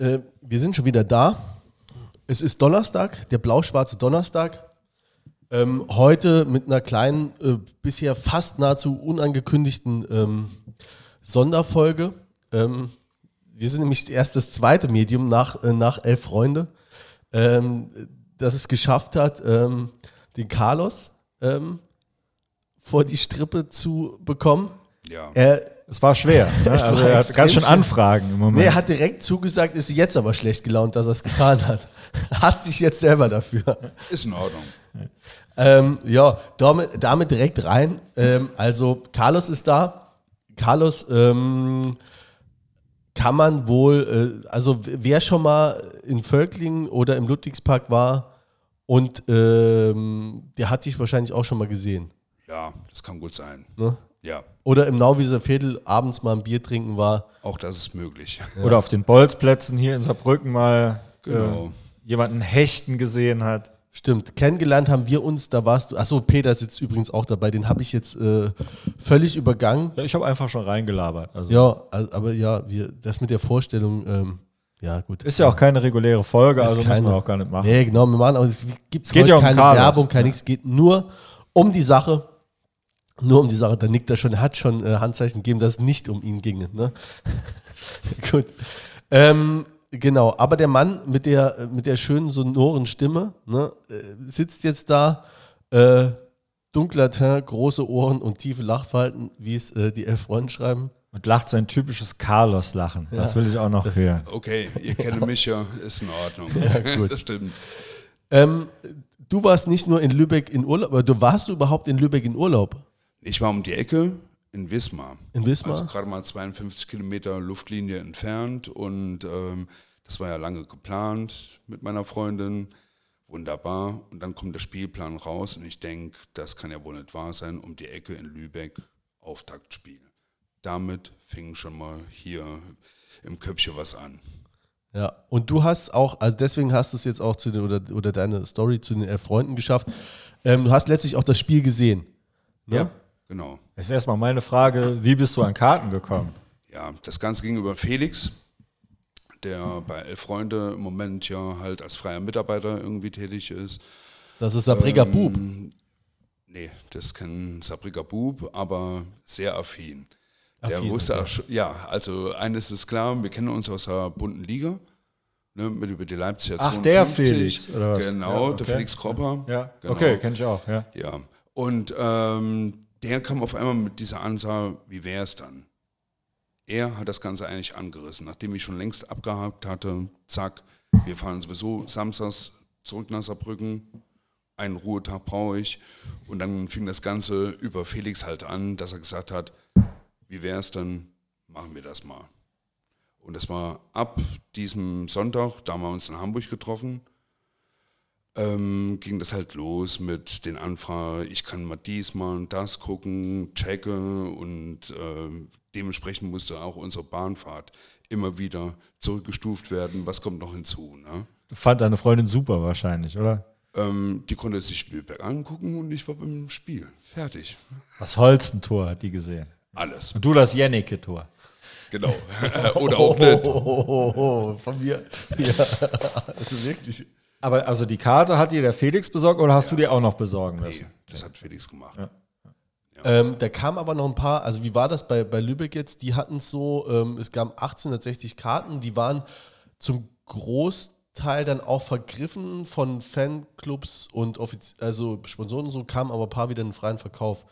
äh, wir sind schon wieder da. Es ist Donnerstag, der blau-schwarze Donnerstag. Ähm, heute mit einer kleinen, äh, bisher fast nahezu unangekündigten ähm, Sonderfolge. Ähm, wir sind nämlich erst das zweite Medium nach, äh, nach Elf Freunde, ähm, das es geschafft hat, ähm, den Carlos ähm, vor die Strippe zu bekommen. Ja. Er, Es war schwer. Ne? Es Also war er hat ganz schön. Anfragen im Moment. nee, er hat direkt zugesagt, ist jetzt aber schlecht gelaunt, dass er es getan hat. Hasst sich jetzt selber dafür. Ist in Ordnung. Ähm, ja, damit, damit direkt rein. Ähm, also, Carlos ist da. Carlos ähm, kann man wohl, äh, also wer schon mal in Völklingen oder im Ludwigspark war und ähm, der hat dich wahrscheinlich auch schon mal gesehen. Ja, das kann gut sein. Ne? Ja, Oder im Nauwieser Viertel abends mal ein Bier trinken war. auch das ist möglich. Oder auf den Bolzplätzen hier in Saarbrücken mal Genau. äh, jemanden hechten gesehen hat. Stimmt, kennengelernt haben wir uns, da warst du, achso, Peter sitzt übrigens auch dabei, den habe ich jetzt äh, völlig übergangen. Ja, ich habe einfach schon reingelabert. Also Ja, aber ja, wir, das mit der Vorstellung, ähm, ja gut. Ist ja auch keine reguläre Folge, Ist also muss keine. man auch gar nicht machen. Nee, genau, wir machen auch, es gibt Es geht ja um keine Carlos. Werbung, kein nichts, es geht nur um die Sache. Nur um die Sache, da nickt er schon, er hat schon äh, Handzeichen gegeben, dass es nicht um ihn ginge. Ne? Gut. Ähm, genau, aber der Mann mit der, mit der schönen, sonoren Stimme ne, äh, sitzt jetzt da, äh, dunkler Teint, große Ohren und tiefe Lachfalten, wie es äh, die elf Freunde schreiben. Und lacht sein typisches Carlos-Lachen. Das will ich auch noch hören. Okay, ihr kennt mich ja, ist in Ordnung. gut. Das stimmt. Ähm, du warst nicht nur in Lübeck in Urlaub, aber du warst du überhaupt in Lübeck in Urlaub? Ich war um die Ecke in Wismar. In Wismar? Also gerade mal 52 Kilometer Luftlinie entfernt und ähm, das war ja lange geplant mit meiner Freundin. Wunderbar. Und dann kommt der Spielplan raus und ich denke, das kann ja wohl nicht wahr sein, um die Ecke in Lübeck Auftaktspiel. Damit fing schon mal hier im Köpfchen was an. Ja, und du hast auch, also deswegen hast du es jetzt auch zu den, oder, oder deine Story zu den elf Freunden geschafft. Ähm, du hast letztlich auch das Spiel gesehen. Ne? Ja, genau. Jetzt erstmal meine Frage, wie bist du an Karten gekommen? Ja, das Ganze ging über Felix, der bei Elf Freunde im Moment ja halt als freier Mitarbeiter irgendwie tätig ist. Das ist Sabriga Ähm, Bub. Nee, das kennt Sabrika Bub, aber sehr affin. Der Affin, wusste okay. auch schon, ja, also eines ist klar, wir kennen uns aus der bunten Liga, ne, mit über die Leipziger Ach, der 52. Felix, oder was? Genau, Ja, der okay. Felix Kropper. Ja, genau. okay, kenne ich auch, ja. Ja, und ähm, der kam auf einmal mit dieser Ansage, wie wäre es dann? Er hat das Ganze eigentlich angerissen, nachdem ich schon längst abgehakt hatte, zack, wir fahren sowieso samstags zurück nach Saarbrücken, einen Ruhetag brauche ich. Und dann fing das Ganze über Felix halt an, dass er gesagt hat, wie wäre es dann, machen wir das mal. Und das war ab diesem Sonntag, da haben wir uns in Hamburg getroffen, ähm, ging das halt los mit den Anfragen, ich kann mal dies mal und das gucken, checke und ähm, dementsprechend musste auch unsere Bahnfahrt immer wieder zurückgestuft werden. Was kommt noch hinzu? Ne? Fand deine Freundin super wahrscheinlich, oder? Ähm, die konnte sich Spielberg angucken und ich war beim Spiel. Fertig. Das Holstentor hat die gesehen. Alles. Und du das Jennecke-Tor. Genau. Oder auch nicht. Oh, oh, oh, oh, von mir. Ja, also wirklich. Aber also die Karte hat dir der Felix besorgt oder hast du dir auch noch besorgen Nee, müssen? das hat Felix gemacht. Ähm, da kamen aber noch ein paar, also wie war das bei, bei Lübeck jetzt? Die hatten es so, ähm, es gab 1860 Karten, die waren zum Großteil dann auch vergriffen von Fanclubs und Offiz also Sponsoren und so, kamen aber ein paar wieder in den freien Verkauf.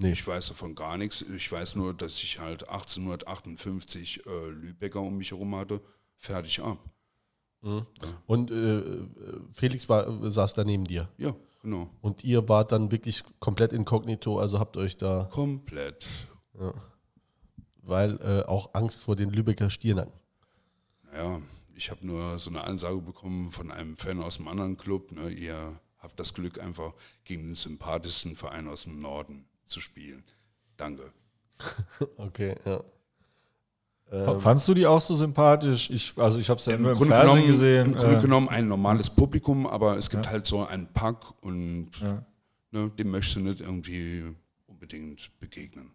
Nee. Ich weiß davon gar nichts. Ich weiß nur, dass ich halt 1858 äh, Lübecker um mich herum hatte. Fertig ab. Und äh, Felix war, saß da neben dir. Ja, genau. Und ihr wart dann wirklich komplett inkognito, also habt euch da, Komplett. weil äh, auch Angst vor den Lübecker Stiernacken. Naja, ich habe nur so eine Ansage bekommen von einem Fan aus einem anderen Club. Ne, ihr habt das Glück, einfach gegen den sympathischsten Verein aus dem Norden zu spielen. Danke. Okay, ja. F- Fandst du die auch so sympathisch? Ich, also ich habe es ja nur im Grunde Fernsehen genommen, gesehen. Im Grunde äh, genommen ein normales Publikum, aber es gibt halt so einen Pack und Ja. ne, dem möchtest du nicht irgendwie unbedingt begegnen.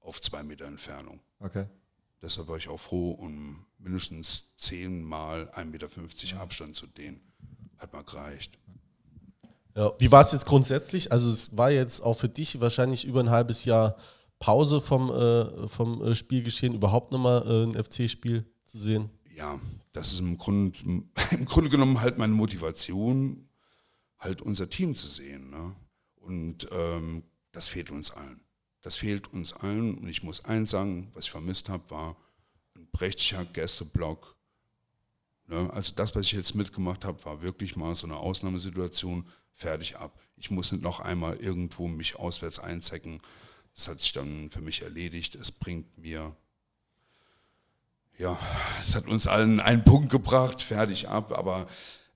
Auf zwei Meter Entfernung. okay. Deshalb war ich auch froh, um mindestens zehnmal 1,50 Meter Abstand zu dehnen. Hat mal gereicht. Ja. Wie war es jetzt grundsätzlich? Also es war jetzt auch für dich wahrscheinlich über ein halbes Jahr Pause vom, äh, vom äh, Spielgeschehen, überhaupt nochmal äh, ein FC-Spiel zu sehen? Ja, das ist im Grunde, im Grunde genommen halt meine Motivation, halt unser Team zu sehen. Ne? Und ähm, das fehlt uns allen. Das fehlt uns allen. Und ich muss eins sagen, was ich vermisst habe, war ein prächtiger Gästeblock. Ne? Also das, was ich jetzt mitgemacht habe, war wirklich mal so eine Ausnahmesituation, fertig ab. Ich muss nicht noch einmal irgendwo mich auswärts einzecken. Das hat sich dann für mich erledigt. Es bringt mir, ja, es hat uns allen einen Punkt gebracht, fertig ab. Aber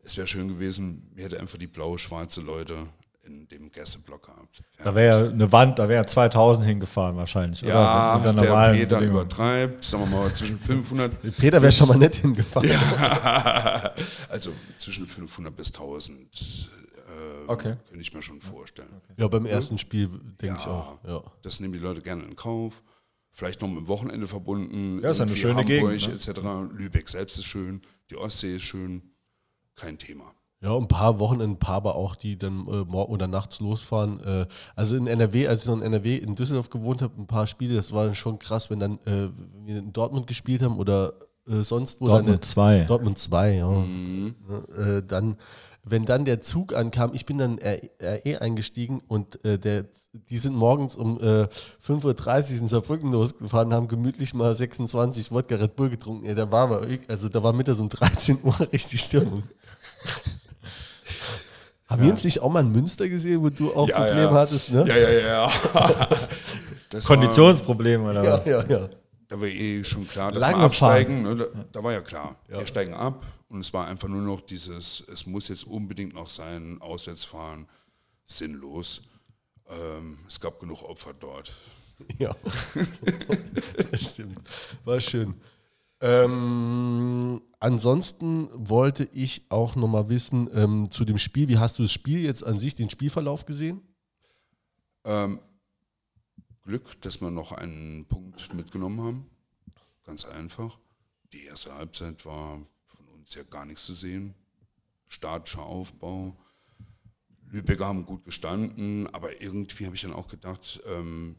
es wäre schön gewesen, wir hätten einfach die blaue-schwarze Leute in dem Gästeblock gehabt. Fertig. Da wäre ja eine Wand, da wäre 2000 hingefahren wahrscheinlich. Ja, oder? der Peter übertreibt, sagen wir mal zwischen 500. Peter wäre schon mal nicht hingefahren. Ja, also zwischen 500 bis 1000 Okay. Könnte ich mir schon vorstellen. Okay. Ja, beim ersten Spiel denke ja, ich auch. Ja. Das nehmen die Leute gerne in Kauf. Vielleicht noch mit dem Wochenende verbunden. Ja, ist eine schöne Hamburg, Gegend. Ne? etc. Lübeck selbst ist schön. Die Ostsee ist schön. Kein Thema. Ja, ein paar Wochenenden, ein paar aber auch, die dann äh, morgen oder nachts losfahren. Äh, also in NRW, als ich noch in NRW in Düsseldorf gewohnt habe, ein paar Spiele, das war schon krass, wenn dann äh, wir in Dortmund gespielt haben oder äh, sonst wo. Dortmund 2. Dortmund 2, ja. Mhm. Äh, dann wenn dann der Zug ankam, ich bin dann RE eingestiegen und äh, der, die sind morgens um äh, 5.30 Uhr in Saarbrücken losgefahren, haben gemütlich mal 26 Wodka Red Bull getrunken. Ja, da war aber, also da war mittags um 13 Uhr richtig Stimmung. Haben ja. wir uns nicht auch mal in Münster gesehen, wo du auch ja, Probleme ja. hattest, ne? Ja, ja, ja. Konditionsprobleme, oder was? Ja, ja. Da war eh schon klar, dass Lange wir absteigen. Ne? Da, da, war ja klar, wir steigen ab und es war einfach nur noch dieses, es muss jetzt unbedingt noch sein, Auswärtsfahren, sinnlos. Ähm, es gab genug Opfer dort. Ja, stimmt. War schön. Ähm, ansonsten wollte ich auch nochmal wissen ähm, zu dem Spiel, wie hast du das Spiel jetzt an sich, den Spielverlauf gesehen? Ähm, Glück, dass wir noch einen Punkt mitgenommen haben. Ganz einfach. Die erste Halbzeit war ist ja gar nichts zu sehen. Statischer Aufbau. Lübecker haben gut gestanden, aber irgendwie habe ich dann auch gedacht, ähm,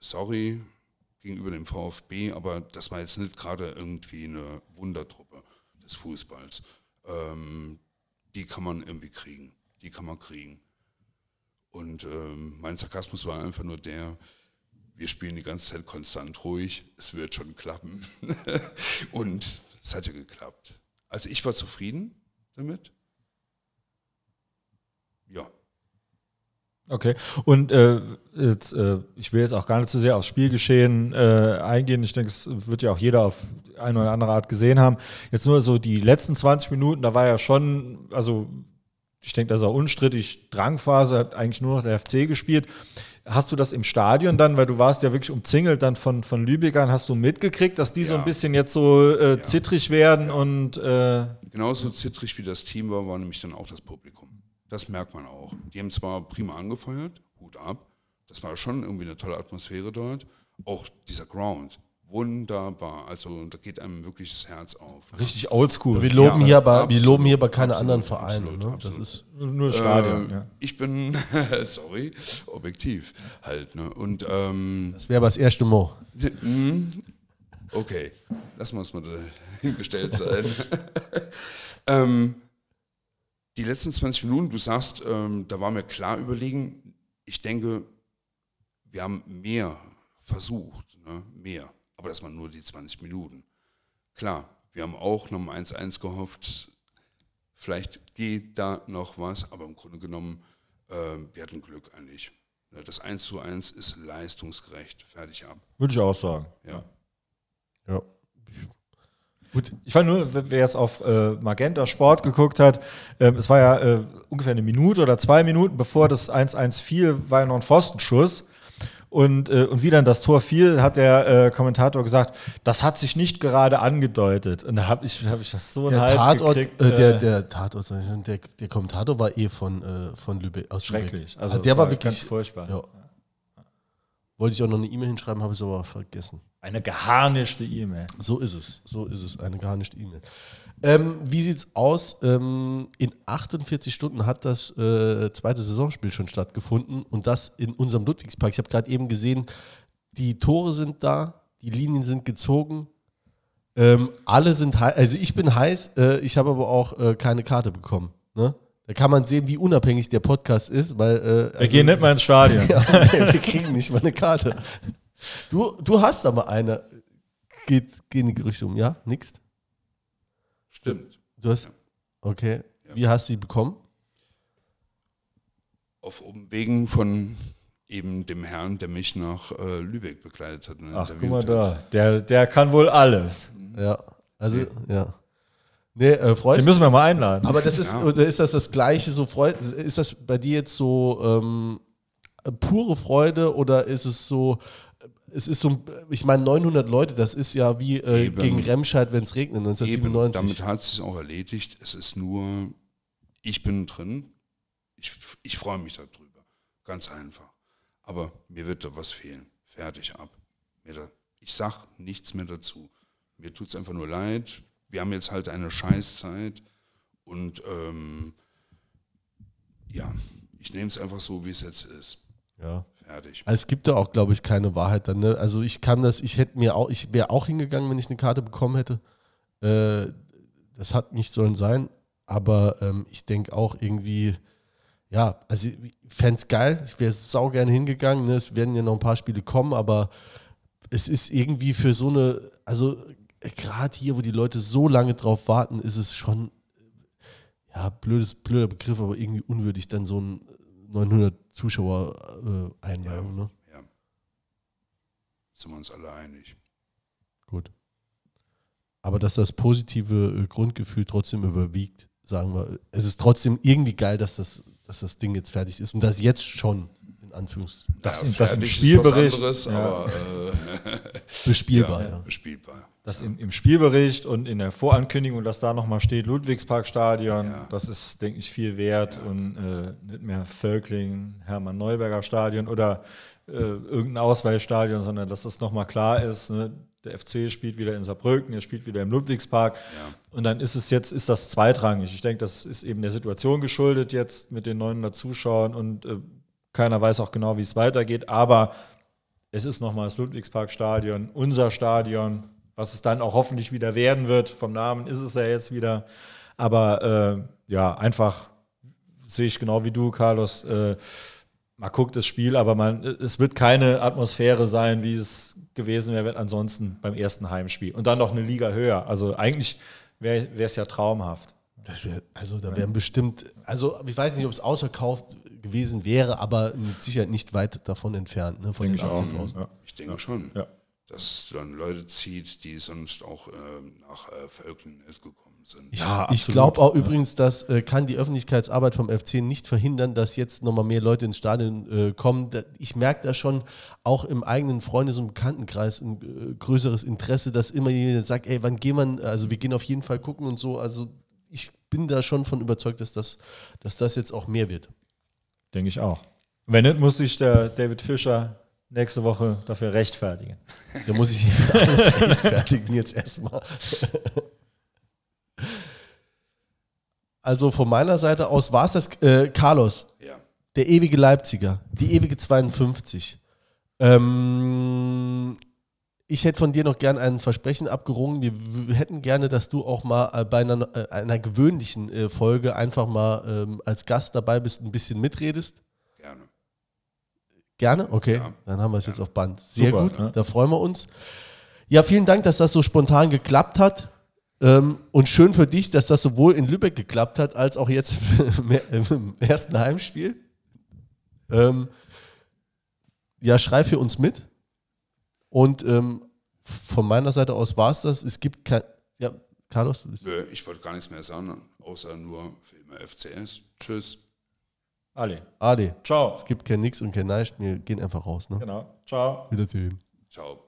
sorry gegenüber dem VfB, aber das war jetzt nicht gerade irgendwie eine Wundertruppe des Fußballs. Ähm, die kann man irgendwie kriegen. Die kann man kriegen. Und ähm, mein Sarkasmus war einfach nur der, wir spielen die ganze Zeit konstant ruhig, es wird schon klappen. Und es hat ja geklappt. Also ich war zufrieden damit. Ja. Okay, und äh, jetzt, äh, ich will jetzt auch gar nicht zu sehr aufs Spielgeschehen äh, eingehen. Ich denke, es wird ja auch jeder auf eine oder andere Art gesehen haben. Jetzt nur so die letzten 20 Minuten, da war ja schon, also ich denke, das ist auch unstrittig, Drangphase hat eigentlich nur noch der FC gespielt. Hast du das im Stadion dann, weil du warst ja wirklich umzingelt dann von, von Lübeckern, hast du mitgekriegt, dass die ja. so ein bisschen jetzt so äh, ja. zittrig werden ja. und äh Genauso zittrig wie das Team war, war nämlich dann auch das Publikum. Das merkt man auch. Die haben zwar prima angefeuert, Hut ab, das war schon irgendwie eine tolle Atmosphäre dort. Auch dieser Ground, wunderbar. Also da geht einem wirklich das Herz auf. Richtig oldschool. Wir loben, ja, hier, aber, absolut, wir loben hier bei keinen anderen Vereinen. Absolut, ne? absolut. Das ist nur Stadion. Äh, ja. Ich bin, sorry, objektiv halt. Ne? Und, ähm, das wäre aber das erste Mal. Hm? Okay, lassen wir es mal hingestellt sein. ähm, die letzten 20 Minuten, du sagst, ähm, da war mir klar überlegen, ich denke, wir haben mehr versucht, ne? mehr aber das waren nur die 20 Minuten. Klar, wir haben auch noch um 1-1 gehofft, vielleicht geht da noch was, aber im Grunde genommen, äh, wir hatten Glück eigentlich. Das 1 zu 1 ist leistungsgerecht, fertig ab. Würde ich auch sagen. Ja. Ja. Gut, ich fand nur, wer es auf äh, Magenta Sport geguckt hat, äh, es war ja äh, ungefähr eine Minute oder zwei Minuten, bevor das 1-1 fiel, war ja noch ein Pfostenschuss. Und, äh, und wie dann das Tor fiel, hat der äh, Kommentator gesagt, das hat sich nicht gerade angedeutet. Und da habe ich, hab ich das so ein Hals Tatort, gekriegt. Äh, der, der Tatort, der, der Kommentator war eh von, von Lübeck aus Schrecklich. Also, also der war, war wirklich ganz furchtbar. Ja. Wollte ich auch noch eine E-Mail hinschreiben, habe ich es aber vergessen. Eine geharnischte E-Mail. So ist es. So ist es. Eine geharnischte E-Mail. Ähm, wie sieht's aus? Ähm, in 48 Stunden hat das äh, zweite Saisonspiel schon stattgefunden und das in unserem Ludwigspark. Ich habe gerade eben gesehen, die Tore sind da, die Linien sind gezogen. Ähm, alle sind heiß. Also ich bin heiß, äh, ich habe aber auch äh, keine Karte bekommen. Ne? Da kann man sehen, wie unabhängig der Podcast ist, weil. Äh, Wir also- gehen nicht mal ins Stadion. ja, wir kriegen nicht mal eine Karte. Du, du hast aber eine. Geht, gehen die Gerüchte um, ja? Nix? Stimmt. Du hast. Okay. Wie hast du die bekommen? Auf Umwegen von eben dem Herrn, der mich nach äh, Lübeck begleitet hat. und Ach, guck interviewt mal hat. da. Der, der kann wohl alles. Ja. Also, ja. Nee, äh, freust Den müssen wir mal einladen. Aber das ist, Ja. ist das das Gleiche, so Freude, ist das bei dir jetzt so ähm, pure Freude oder ist es so, es ist so, ich meine 900 Leute, das ist ja wie äh, Eben. gegen Remscheid, wenn es regnet, Eben, 1997. damit hat es sich auch erledigt. Es ist nur, ich bin drin. Ich, ich freue mich darüber. Ganz einfach. Aber mir wird da was fehlen. Fertig ab. Mir da, ich sag nichts mehr dazu. Mir tut es einfach nur leid. Wir haben jetzt halt eine Scheißzeit. Und ähm, ja, ich nehme es einfach so, wie es jetzt ist. ja. Fertig. Also es gibt da auch, glaube ich, keine Wahrheit dann. Ne? Also ich kann das, ich hätte mir auch, ich wäre auch hingegangen, wenn ich eine Karte bekommen hätte. Äh, das hat nicht sollen sein, aber ähm, ich denke auch irgendwie, ja, also ich fände es geil, ich wäre sau gerne hingegangen. Ne? Es werden ja noch ein paar Spiele kommen, aber es ist irgendwie für so eine, also gerade hier, wo die Leute so lange drauf warten, ist es schon, ja, blödes, blöder Begriff, aber irgendwie unwürdig, dann so ein 900 Zuschauer äh, Einweihung, ne? Ja. Sind wir uns alle einig. Gut. Aber dass das positive äh, Grundgefühl trotzdem überwiegt, sagen wir, es ist trotzdem irgendwie geil, dass das, dass das Ding jetzt fertig ist und das jetzt schon, in Anführungszeichen, Das, Ja, das im Spielbericht. Anderes, ja. aber äh, bespielbar. ja, Ja. bespielbar. Das im, im Spielbericht und in der Vorankündigung, dass da nochmal steht, Ludwigsparkstadion, Ja. das ist, denke ich, viel wert und äh, nicht mehr Völkling, Hermann-Neuberger Stadion oder äh, irgendein Ausweichstadion, sondern dass das nochmal klar ist, ne? der FC spielt wieder in Saarbrücken, er spielt wieder im Ludwigspark und dann ist es jetzt, ist das zweitrangig. Ich denke, das ist eben der Situation geschuldet jetzt mit den 900 Zuschauern und äh, keiner weiß auch genau, wie es weitergeht, aber es ist nochmal das Ludwigsparkstadion, unser Stadion, was es dann auch hoffentlich wieder werden wird. Vom Namen ist es ja jetzt wieder. Aber äh, ja, einfach sehe ich genau wie du, Carlos. Äh, man guckt das Spiel, aber man, es wird keine Atmosphäre sein, wie es gewesen wäre ansonsten beim ersten Heimspiel. Und dann noch eine Liga höher. Also eigentlich wäre es ja traumhaft. Das wär, also da wären bestimmt, also ich weiß nicht, ob es ausverkauft gewesen wäre, aber mit Sicherheit nicht weit davon entfernt, ne, von den Denke ich auch. 18.000. Ja. Ich denke schon, Ja. dass dann Leute zieht, die sonst auch ähm, nach äh, Völkling nicht gekommen sind. Ich, Ja, ich glaube auch übrigens, dass äh, kann die Öffentlichkeitsarbeit vom FC nicht verhindern, dass jetzt nochmal mehr Leute ins Stadion äh, kommen. Ich merke da schon auch im eigenen Freundes- und Bekanntenkreis ein äh, größeres Interesse, dass immer jemand sagt, ey, wann gehen wir, also wir gehen auf jeden Fall gucken und so. Also ich bin da schon von überzeugt, dass das, dass das jetzt auch mehr wird. Denke ich auch. Wenn nicht, muss sich der David Fischer nächste Woche dafür rechtfertigen. Da muss ich für alles rechtfertigen jetzt erstmal. Also von meiner Seite aus war es das, äh, Carlos, Ja. der ewige Leipziger, die ewige 52. Ähm, ich hätte von dir noch gern ein Versprechen abgerungen. Wir, hätten gerne, dass du auch mal äh, bei einer, äh, einer gewöhnlichen äh, Folge einfach mal ähm, als Gast dabei bist, ein bisschen mitredest. Gerne. Gerne? Okay, Ja. dann haben wir es jetzt auf Band. Sehr Super, gut, ne? da freuen wir uns. Ja, vielen Dank, dass das so spontan geklappt hat. Ähm, und schön für dich, dass das sowohl in Lübeck geklappt hat, als auch jetzt im ersten Heimspiel. Ähm, ja, schrei für uns mit. Und ähm, von meiner Seite aus war es das. Es gibt kein. Ja, Carlos? du bist- Nö, ich wollte gar nichts mehr sagen, außer nur für immer FCS. Tschüss. Ali. Ade. Ciao. Es gibt kein Nix und kein Nein. Wir gehen einfach raus. Ne? Genau. Ciao. Wiedersehen. Ciao.